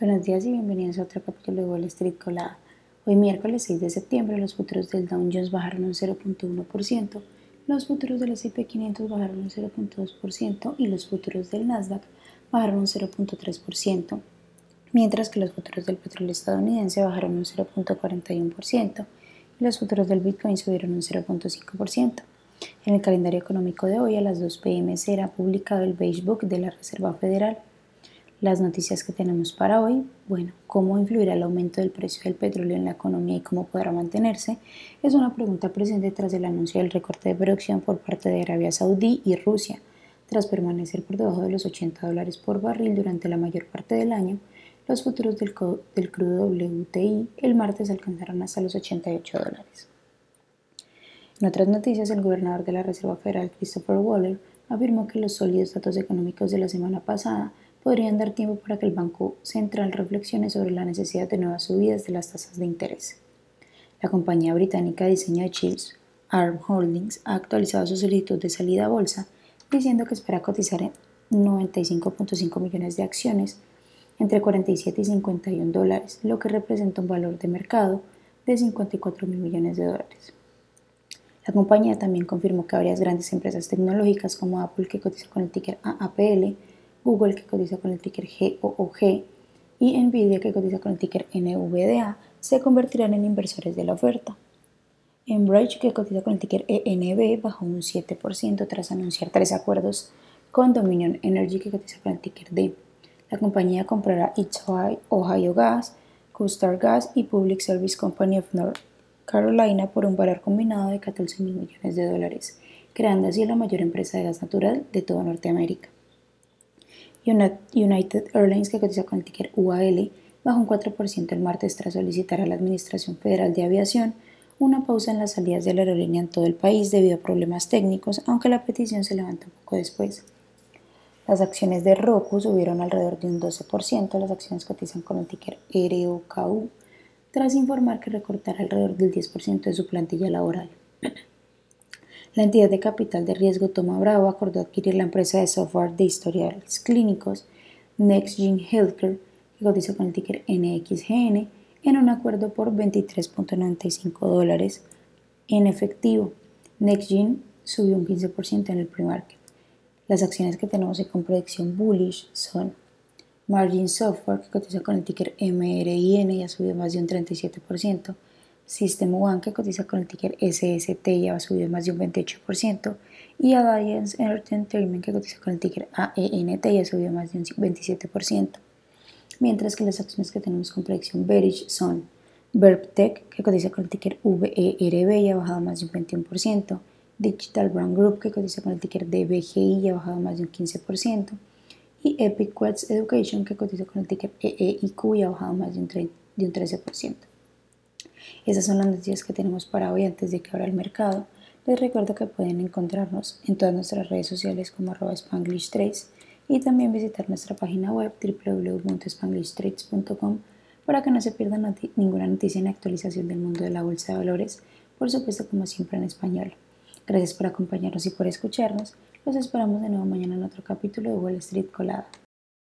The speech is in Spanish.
Buenos días y bienvenidos a otro capítulo de Wall Street Colada. Hoy miércoles 6 de septiembre los futuros del Dow Jones bajaron un 0.1%, los futuros del S&P 500 bajaron un 0.2% y los futuros del Nasdaq bajaron un 0.3%, mientras que los futuros del petróleo estadounidense bajaron un 0.41% y los futuros del Bitcoin subieron un 0.5%. En el calendario económico de hoy a las 2 pm será publicado el Beige Book de la Reserva Federal. Las noticias que tenemos para hoy, bueno, cómo influirá el aumento del precio del petróleo en la economía y cómo podrá mantenerse, es una pregunta presente tras el anuncio del recorte de producción por parte de Arabia Saudí y Rusia, tras permanecer por debajo de los 80 dólares por barril durante la mayor parte del año, los futuros del, del crudo WTI el martes alcanzaron hasta los 88 dólares. En otras noticias, el gobernador de la Reserva Federal, Christopher Waller, afirmó que los sólidos datos económicos de la semana pasada podrían dar tiempo para que el Banco Central reflexione sobre la necesidad de nuevas subidas de las tasas de interés. La compañía británica de diseño de chips, ARM Holdings, ha actualizado su solicitud de salida a bolsa, diciendo que espera cotizar en 95.5 millones de acciones entre 47 y 51 dólares, lo que representa un valor de mercado de 54 mil millones de dólares. La compañía también confirmó que varias grandes empresas tecnológicas como Apple, que cotiza con el ticker AAPL, Google, que cotiza con el ticker GOOG, y Nvidia, que cotiza con el ticker NVDA, se convertirán en inversores de la oferta. Enbridge, que cotiza con el ticker ENB, bajó un 7% tras anunciar tres acuerdos con Dominion Energy, que cotiza con el ticker D. La compañía comprará It's Ohio Gas, Custar Gas y Public Service Company of North Carolina por un valor combinado de 14 mil millones de dólares, creando así la mayor empresa de gas natural de toda Norteamérica. United Airlines, que cotiza con el ticker UAL, bajó un 4% el martes tras solicitar a la Administración Federal de Aviación una pausa en las salidas de la aerolínea en todo el país debido a problemas técnicos, aunque la petición se levantó poco después. Las acciones de Roku subieron alrededor de un 12%, las acciones cotizan con el ticker ROKU tras informar que recortará alrededor del 10% de su plantilla laboral. La entidad de capital de riesgo Toma Bravo acordó adquirir la empresa de software de historiales clínicos NextGene Healthcare, que cotiza con el ticker NXGN, en un acuerdo por 23.95 dólares en efectivo. NextGene subió un 15% en el pre-market. Las acciones que tenemos con predicción bullish son Margin Software, que cotiza con el ticker MRIN y ha subido más de un 37%. System One, que cotiza con el ticker SST y ha subido más de un 28%. Y Alliance Entertainment, que cotiza con el ticker AENT y ha subido más de un 27%. Mientras que las acciones que tenemos con predicción bearish son VerbTech, que cotiza con el ticker VERB y ha bajado más de un 21%. Digital Brand Group, que cotiza con el ticker DBGI y ha bajado más de un 15% y Epic Quest Education que cotiza con el ticker EEIQ y ha bajado más de un, 13%. Esas son las noticias que tenemos para hoy antes de que abra el mercado. Les recuerdo que pueden encontrarnos en todas nuestras redes sociales como arroba Spanglish Trades y también visitar nuestra página web www.spanglishtrades.com para que no se pierdan ninguna noticia ni actualización del mundo de la bolsa de valores, por supuesto como siempre en español. Gracias por acompañarnos y por escucharnos. Los esperamos de nuevo mañana en otro capítulo de Wall Street Colada.